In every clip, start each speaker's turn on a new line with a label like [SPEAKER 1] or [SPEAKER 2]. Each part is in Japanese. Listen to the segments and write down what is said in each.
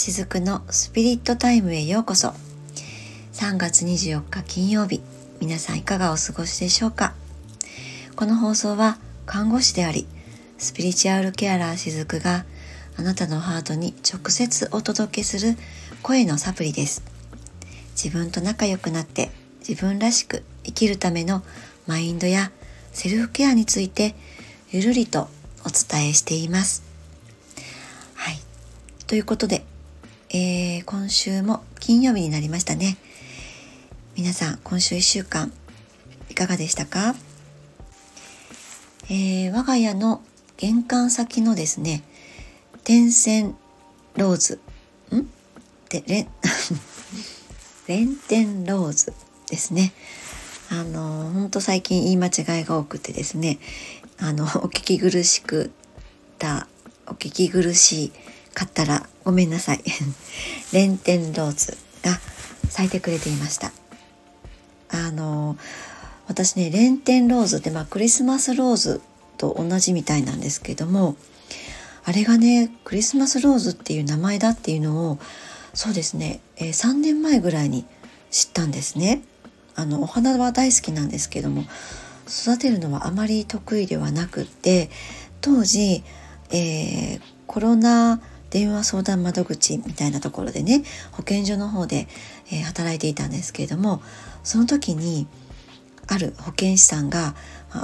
[SPEAKER 1] しずくのスピリットタイムへようこそ。3月24日金曜日皆さんいかがお過ごしでしょうか？この放送は看護師でありスピリチュアルケアラーしずくがあなたのハートに直接お届けする声のサプリです。自分と仲良くなって自分らしく生きるためのマインドやセルフケアについてゆるりとお伝えしています。はい。ということで、えー、今週も金曜日になりましたね。皆さん今週1週間いかがでしたか、えー、我が家の玄関先のですね天線ローズ。ん？でレンレンテンローズですね。あのほんと最近言い間違いが多くてですねあのお聞き苦しくたお聞き苦しいかったらごめんなさい レンテンローズが咲いてくれていましたあの私ねレンテンローズって、まあ、クリスマスローズと同じみたいなんですけどもあれがねクリスマスローズっていう名前だっていうのをそうですね、えー、3年前ぐらいに知ったんですね。あのお花は大好きなんですけども育てるのはあまり得意ではなくって当時、えー、コロナ電話相談窓口みたいなところでね保健所の方で、え、働いていたんですけれどもその時にある保健師さんが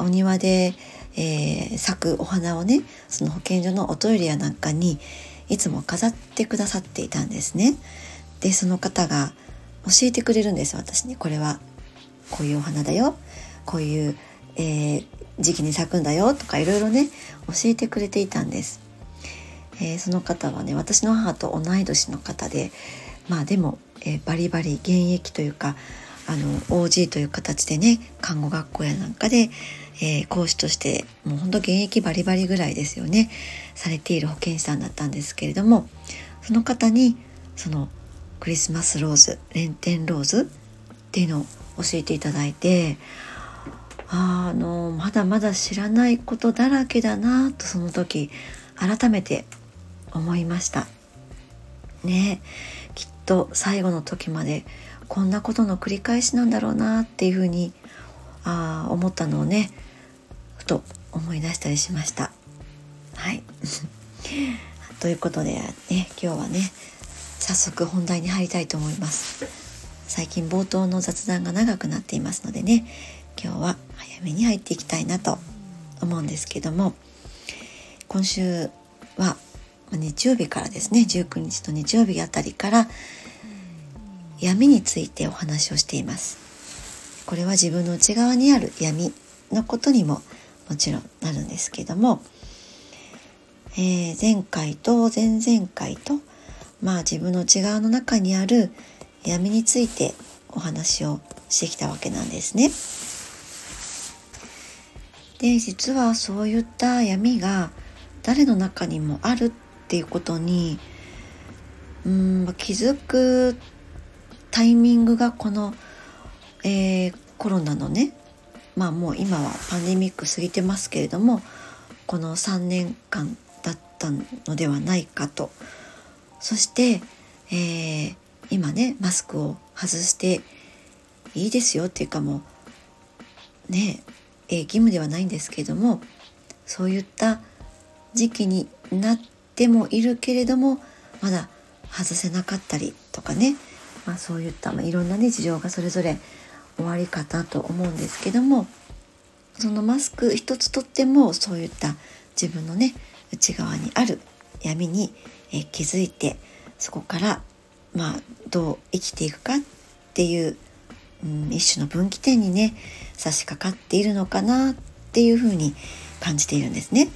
[SPEAKER 1] お庭で、えー、咲くお花をねその保健所のおトイレやなんかにいつも飾ってくださっていたんですね。でその方が教えてくれるんです私にこれはこういうお花だよこういう、えー、時期に咲くんだよとかいろいろね教えてくれていたんです。えー、その方はね私の母と同い年の方でまあでも、えー、バリバリ現役というかあの OG という形でね看護学校やなんかで、えー、講師としてもうほんと現役バリバリぐらいですよねされている保健師さんだったんですけれどもその方にそのクリスマスローズレンテンローズっていうのを教えていただいてあのまだまだ知らないことだらけだなとその時改めて思いました。ねきっと最後の時までこんなことの繰り返しなんだろうなっていうふうにあ思ったのをねふと思い出したりしました。はい。ということでね今日はね早速本題に入りたいと思います。最近冒頭の雑談が長くなっていますのでね今日は早めに入っていきたいなと思うんですけども今週は日曜日からですね19日と日曜日あたりから闇についてお話をしていますこれは自分の内側にある闇のことにももちろんなるんですけども、えー、前回と前々回とまあ自分の内側の中にある闇についてお話をしてきたわけなんですね。で実はそういった闇が誰の中にもあるっていうことにうん気づくタイミングがこの、えー、コロナのねまあもう今はパンデミック過ぎてますけれどもこの3年間だったのではないかと。そして、えー、今ねマスクを外していいですよっていうかもうね、えー、義務ではないんですけれどもそういった時期になってもいるけれどもまだ外せなかったりとかね、まあ、そういった、まあ、いろんなね事情がそれぞれ終わり方と思うんですけどもそのマスク一つとってもそういった自分のね内側にある闇に、え気づいてそこからまあどう生きていくかっていう、うん、一種の分岐点にね差し掛かっているのかなっていうふうに感じているんですね。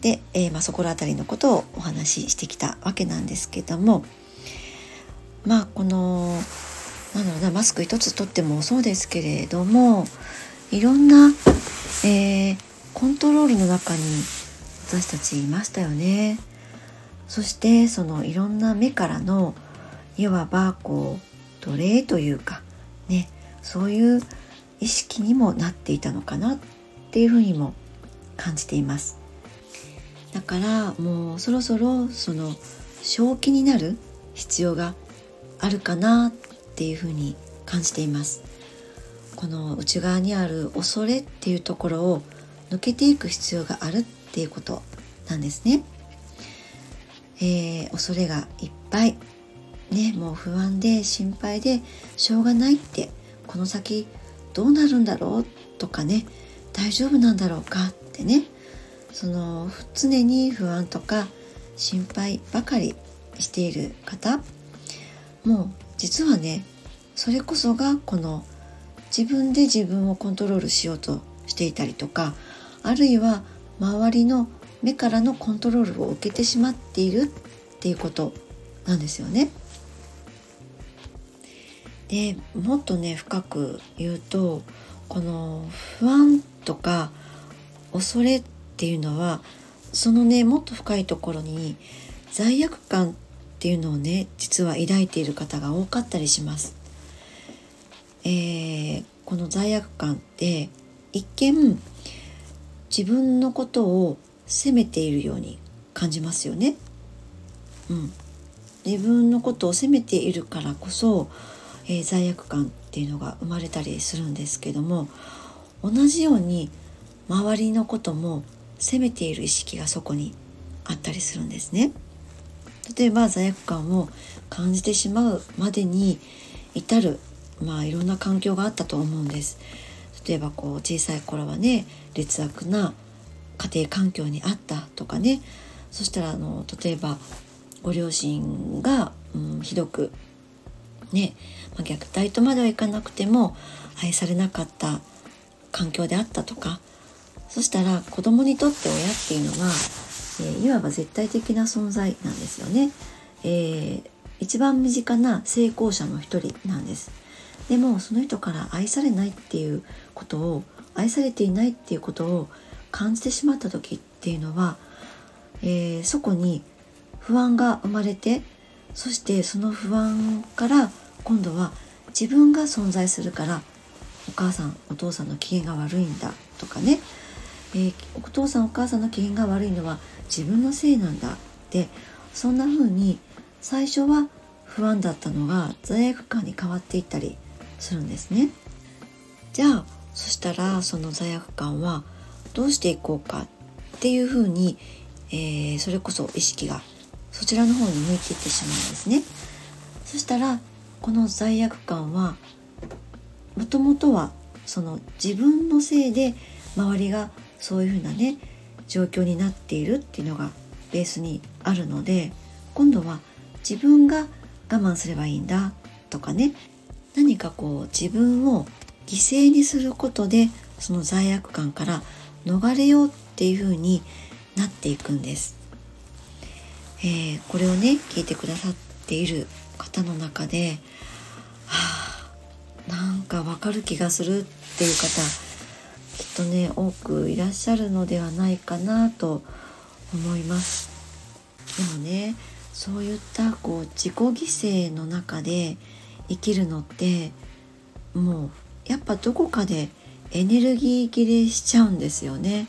[SPEAKER 1] で、えー、まあ、そこら辺りのことをお話ししてきたわけなんですけどもまあこのなんだろうなマスク一つとってもそうですけれどもいろんな、えー、コントロールの中に私たちいましたよね。そしてそのいろんな目からのいわばこう奴隷というかねそういう意識にもなっていたのかなっていうふうにも感じていますだからもうそろそろその正気になる必要があるかなっていうふうに感じています。この内側にある恐れっていうところを抜けていく必要があるっていうことなんですね、えー、恐れがいっぱいねもう不安で心配でしょうがないってこの先どうなるんだろうとかね大丈夫なんだろうかってねその常に不安とか心配ばかりしている方もう実はねそれこそがこの自分で自分をコントロールしようとしていたりとかあるいは周りの目からのコントロールを受けてしまっているっていうことなんですよね。でもっとね深く言うとこの不安とか恐れっていうのはそのねもっと深いところに罪悪感っていうのをね実は抱いている方が多かったりします。えー、この罪悪感って一見自分のことを責めているように感じますよね。うん、自分のことを責めているからこそ、えー、罪悪感っていうのが生まれたりするんですけども同じように周りのことも責めている意識がそこにあったりするんですね。例えば罪悪感を感じてしまうまでに至るまあいろんな環境があったと思うんです。例えばこう小さい頃はね劣悪な家庭環境にあったとかねそしたらあの例えばご両親が、うん、ひどくね、まあ、虐待とまではいかなくても愛されなかった環境であったとかそしたら子供にとって親っていうのは、えー、いわば絶対的な存在なんですよね。えー、一番身近な成功者の一人なんです。でもその人から愛されないっていうことを愛されていないっていうことを感じてしまった時っていうのは、えー、そこに不安が生まれてそしてその不安から今度は自分が存在するからお母さんお父さんの機嫌が悪いんだとかねえー、お父さんお母さんの機嫌が悪いのは自分のせいなんだってそんな風に最初は不安だったのが罪悪感に変わっていったりするんですね。じゃあそしたらその罪悪感はどうしていこうかっていう風に、えー、それこそ意識がそちらの方に向いていってしまうんですね。そしたらこの罪悪感はもともとはその自分のせいで周りがそういうふうなね状況になっているっていうのがベースにあるので今度は自分が我慢すればいいんだとかね何かこう自分を犠牲にすることでその罪悪感から逃れようっていうふうになっていくんです。えー、これをね聞いてくださっている方の中で、はあ、なんかわかる気がするっていう方きっとね多くいらっしゃるのではないかなと思います。でもねそういったこう自己犠牲の中で生きるのってもうやっぱどこかでエネルギー切れしちゃうんですよね。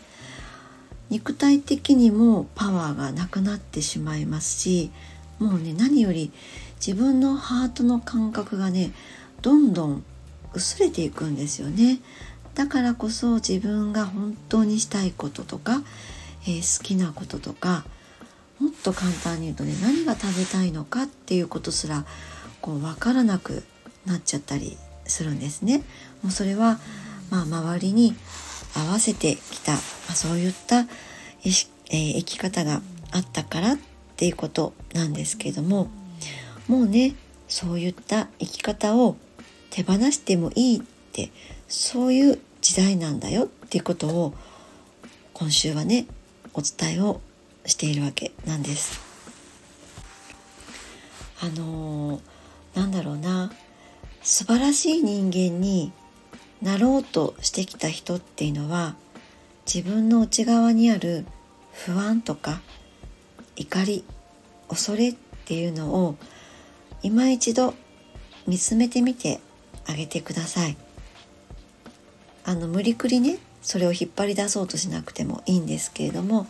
[SPEAKER 1] 肉体的にもパワーがなくなってしまいますしもうね何より自分のハートの感覚がねどんどん薄れていくんですよね。だからこそ自分が本当にしたいこととか、えー、好きなこととかもっと簡単に言うとね何が食べたいのかっていうことすらこう分からなくなっちゃったりするんですね。もうそれは、まあ、周りに合わせてきた、まあ、そういったえー、生き方があったからっていうことなんですけどももうねそういった生き方を手放してもいいってそういう時代なんだよっていうことを今週はねお伝えをしているわけなんです。あのー、なんだろうな素晴らしい人間になろうとしてきた人っていうのは自分の内側にある不安とか怒り恐れっていうのを今一度見つめてみてあげてください。あの無理くりねそれを引っ張り出そうとしなくてもいいんですけれども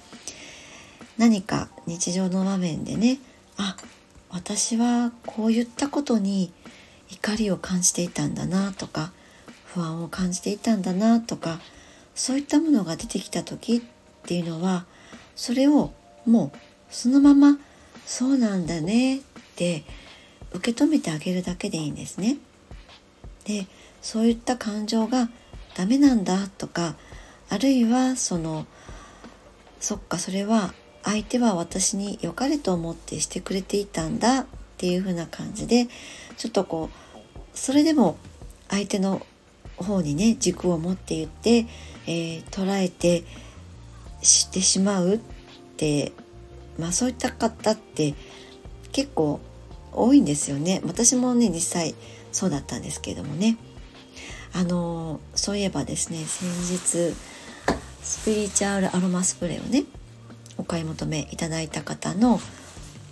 [SPEAKER 1] 何か日常の場面でねあ私はこう言ったことに怒りを感じていたんだなとか不安を感じていたんだなとかそういったものが出てきた時っていうのはそれをもうそのままそうなんだねって受け止めてあげるだけでいいんですね。でそういった感情がダメなんだとかあるいはそのそっかそれは相手は私に良かれと思ってしてくれていたんだっていう風な感じでちょっとこうそれでも相手の方にね軸を持って言って、えー、捉えてしてしまうってまあそういった方って結構多いんですよね。私もね実際そうだったんですけれどもね。あのそういえばですね先日スピリチュアルアロマスプレーをねお買い求めいただいた方の、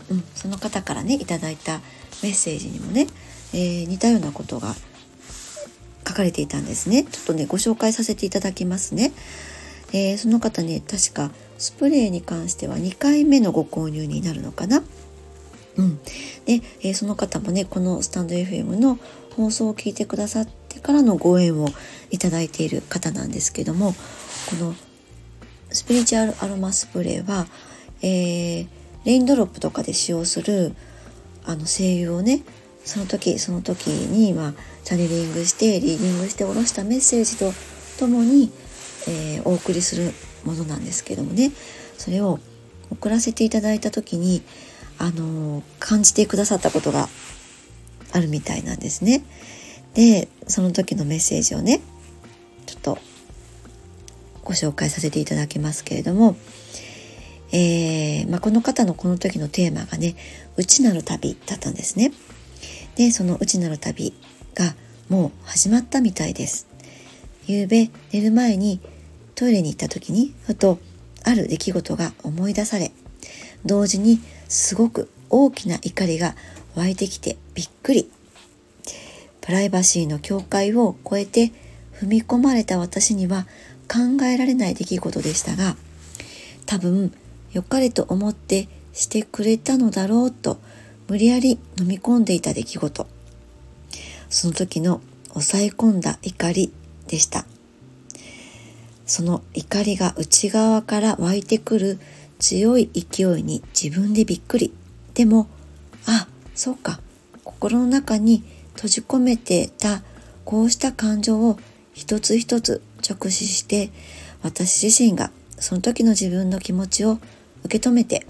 [SPEAKER 1] うん、その方からねいただいたメッセージにもね、えー、似たようなことが書かれていたんですね。ちょっとねご紹介させていただきますね、えー、その方ね確かスプレーに関しては2回目のご購入になるのかな。うん、で、えー、その方もねこのスタンド FM の放送を聞いてくださってからのご縁をいただいている方なんですけどもこのスピリチュアルアロマスプレーは、えー、レインドロップとかで使用するあの声優をねその時その時に、まあ、チャネリングしてリーディングして下ろしたメッセージとともに、えー、お送りするものなんですけどもねそれを送らせていただいた時にあの感じてくださったことがあるみたいなんですね。でその時のメッセージをねちょっとご紹介させていただきますけれども、えーまあ、この方のこの時のテーマがね「内なる旅」だったんですね。でその内なる旅がもう始まったみたいです。夕べ寝る前にトイレに行った時にふとある出来事が思い出され同時にすごく大きな怒りが湧いてきてびっくりプライバシーの境界を越えて踏み込まれた私には考えられない出来事でしたが多分良かれと思ってしてくれたのだろうと無理やり飲み込んでいた出来事その時の抑え込んだ怒りでしたその怒りが内側から湧いてくる強い勢いに自分でびっくり。でも、あ、そうか。心の中に閉じ込めてたこうした感情を一つ一つ直視して私自身がその時の自分の気持ちを受け止めて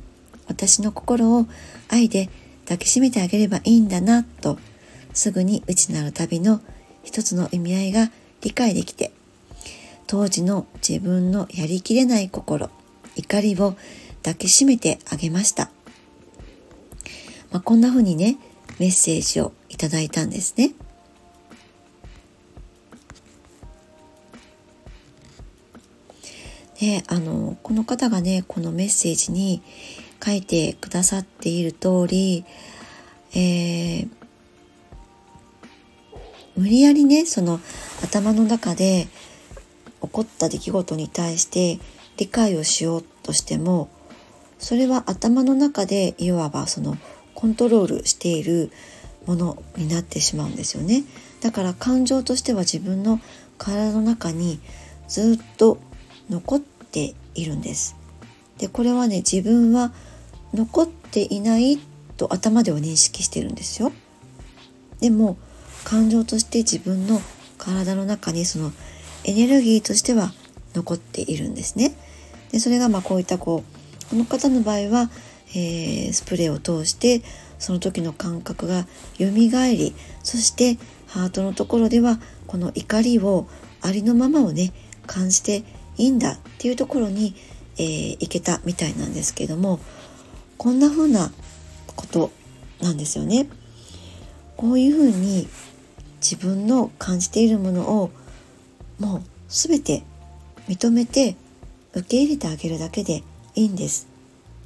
[SPEAKER 1] 私の心を愛で抱きしめてあげればいいんだなとすぐに内なる旅の一つの意味合いが理解できて当時の自分のやりきれない心怒りを抱きしめてあげました。まあ、こんな風にね、メッセージをただいたんですね。で、あの、この方がね、このメッセージに書いてくださっている通り、えー、無理やりね、その頭の中で起こった出来事に対して理解をしようとしてもそれは頭の中でいわばそのコントロールしているものになってしまうんですよね。だから感情としては自分の体の中にずっと残っているんです。でこれはね自分は残っていないと頭では認識してるんですよ。でも感情として自分の体の中にそのエネルギーとしては残っているんですね。でそれがまあこういったこうこの方の場合は、えー、スプレーを通してその時の感覚が蘇りそしてハートのところではこの怒りをありのままをね感じていいんだっていうところに、えー、いけたみたいなんですけどもこんな風なことなんですよね。こういうふうに自分の感じているものをもう全て認めて受け入れてあげるだけでいいんです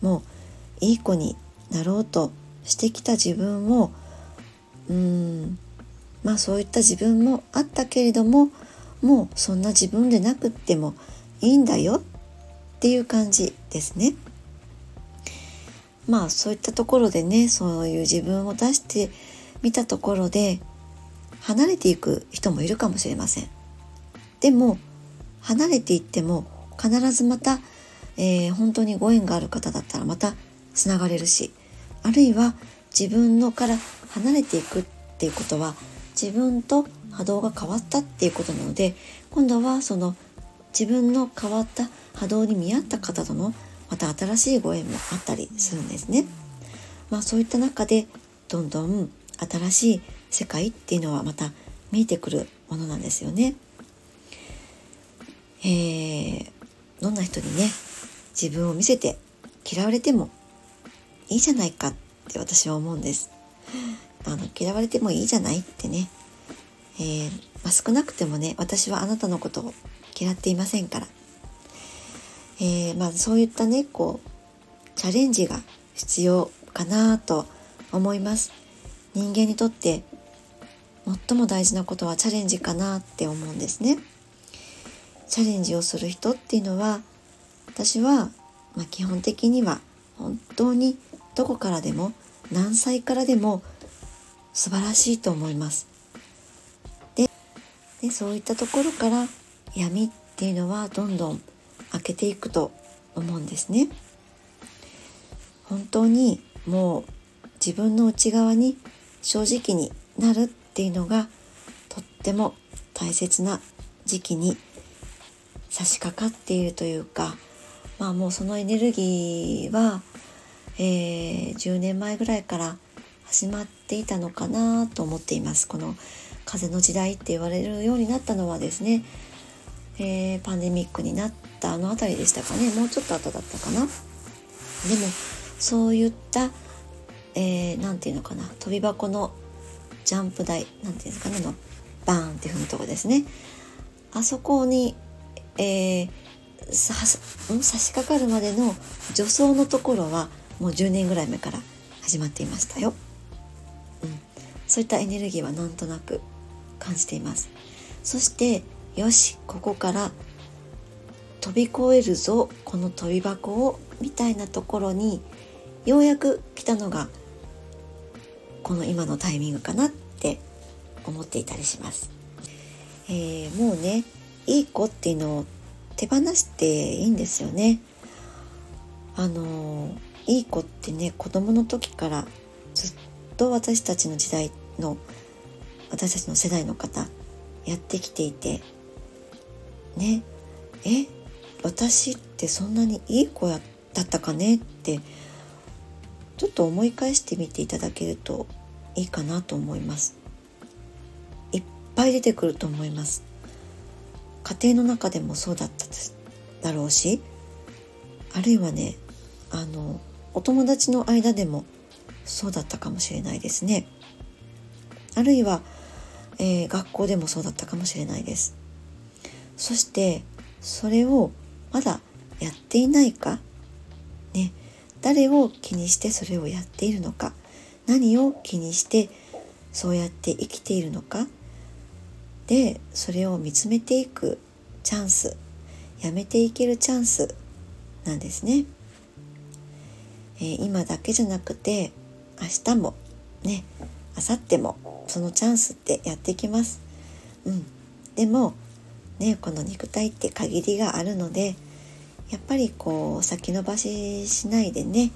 [SPEAKER 1] もういい子になろうとしてきた自分をうーんまあそういった自分もあったけれどももうそんな自分でなくってもいいんだよっていう感じですね。まあそういったところでねそういう自分を出してみたところで離れていく人もいるかもしれません。でも離れていっても必ずまた、えー、本当にご縁がある方だったらまたつながれるしあるいは自分のから離れていくっていうことは自分と波動が変わったっていうことなので今度はその自分の変わった波動に見合った方とのまた新しいご縁もあったりするんですね。まあそういった中でどんどん新しい世界っていうのはまた見えてくるものなんですよね。えー、どんな人にね自分を見せて嫌われてもいいじゃないかって私は思うんです。あの嫌われてもいいじゃないってね、えー、まあ、少なくてもね私はあなたのことを嫌っていませんから、えー、まあ、そういったねこうチャレンジが必要かなと思います。人間にとって最も大事なことはチャレンジかなって思うんですね。チャレンジをする人っていうのは私は、まあ、基本的には本当にどこからでも何歳からでも素晴らしいと思いますででそういったところから闇っていうのはどんどん開けていくと思うんですね。本当にもう自分の内側に正直になるっていうのがとっても大切な時期に差し掛かっているというかまあもうそのエネルギーは、えー、10年前ぐらいから始まっていたのかなと思っています。この風の時代って言われるようになったのはですねえー、パンデミックになったあの辺りでしたかね。もうちょっと後だったかな。でもそういった何、えー、て言うのかな。飛び箱のジャンプ台何て言うんですかね。のバーンって踏むとこですね。あそこに、えー、さ差し掛かるまでの助走のところはもう10年ぐらい前から始まっていましたよ、うん、そういったエネルギーはなんとなく感じていますそしてよしここから飛び越えるぞこの飛び箱をみたいなところにようやく来たのがこの今のタイミングかなって思っていたりします。えー、もうねいい子っていうのを手放していいんですよね。あのいい子ってね子供の時からずっと私たちの時代の私たちの世代の方やってきていてねえ私ってそんなにいい子だったかね？ってちょっと思い返してみていただけるといいかなと思います。いっぱい出てくると思います。家庭の中でもそうだっただろうしあるいはねあのお友達の間でもそうだったかもしれないですね。あるいは、えー、学校でもそうだったかもしれないです。そしてそれをまだやっていないか？ね。誰を気にしてそれをやっているのか？何を気にしてそうやって生きているのか？でそれを見つめていくチャンスやめていけるチャンスなんですね、え、今だけじゃなくて明日もね明後日もそのチャンスってやってきます。うん。でもねこの肉体って限りがあるのでやっぱりこう先延ばししないでね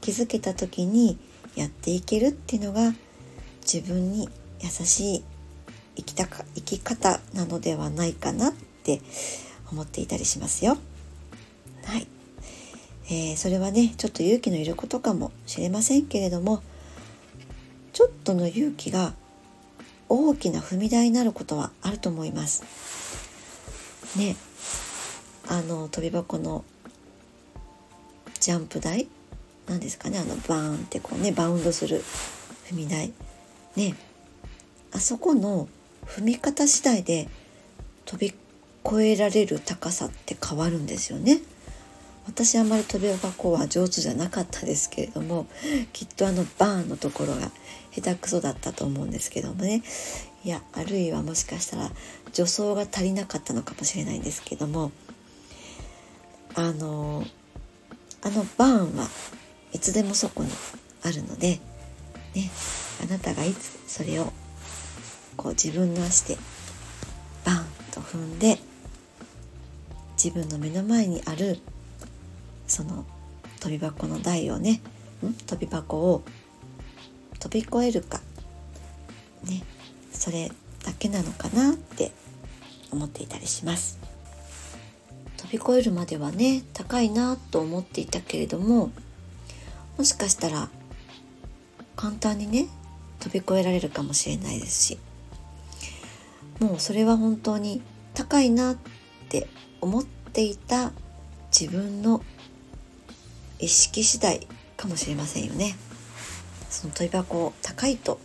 [SPEAKER 1] 気づけた時にやっていけるっていうのが自分に優しい生きたか生き方なのではないかなって思っていたりしますよ。はい、えー、それはねちょっと勇気のいることかもしれませんけれどもちょっとの勇気が大きな踏み台になることはあると思います。ねあの飛び箱のジャンプ台なんですかねあのバーンってこうねバウンドする踏み台ねあそこの踏み方次第で飛び越えられる高さって変わるんですよね。私あんまり飛び箱は上手じゃなかったですけれどもきっとあのバーンのところが下手くそだったと思うんですけどもね。いやあるいはもしかしたら助走が足りなかったのかもしれないんですけどもあのあのバーンはいつでもそこにあるので、ね、あなたがいつそれをこう自分の足でバーンと踏んで自分の目の前にあるその飛び箱の台をねん？飛び箱を飛び越えるか。ね。それだけなのかなって思っていたりします。飛び越えるまではね高いなと思っていたけれどももしかしたら簡単にね飛び越えられるかもしれないですしもうそれは本当に高いなって思っていた自分の意識次第かもしれませんよね。その問い箱を高いと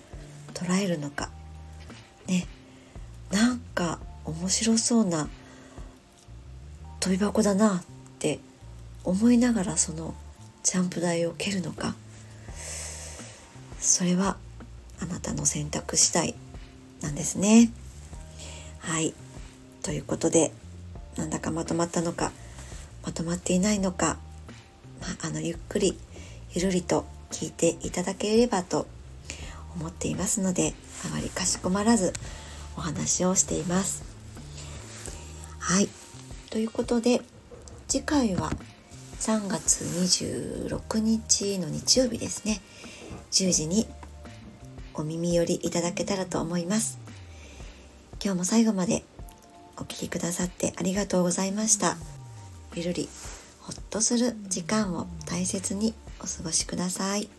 [SPEAKER 1] 捉えるのか。ね。なんか面白そうな飛び箱だなって思いながらそのジャンプ台を蹴るのか。それはあなたの選択次第なんですね。はい。ということでなんだかまとまったのかまとまっていないのか、まあ、あのゆっくりゆるりと聞いていただければと思っていますのであまりかしこまらずお話をしています。はい。ということで次回は3月26日の日曜日ですね。10時にお耳寄りいただけたらと思います。今日も最後までお聴きくださってありがとうございました。ゆるり。ほっとする時間を大切にお過ごしください。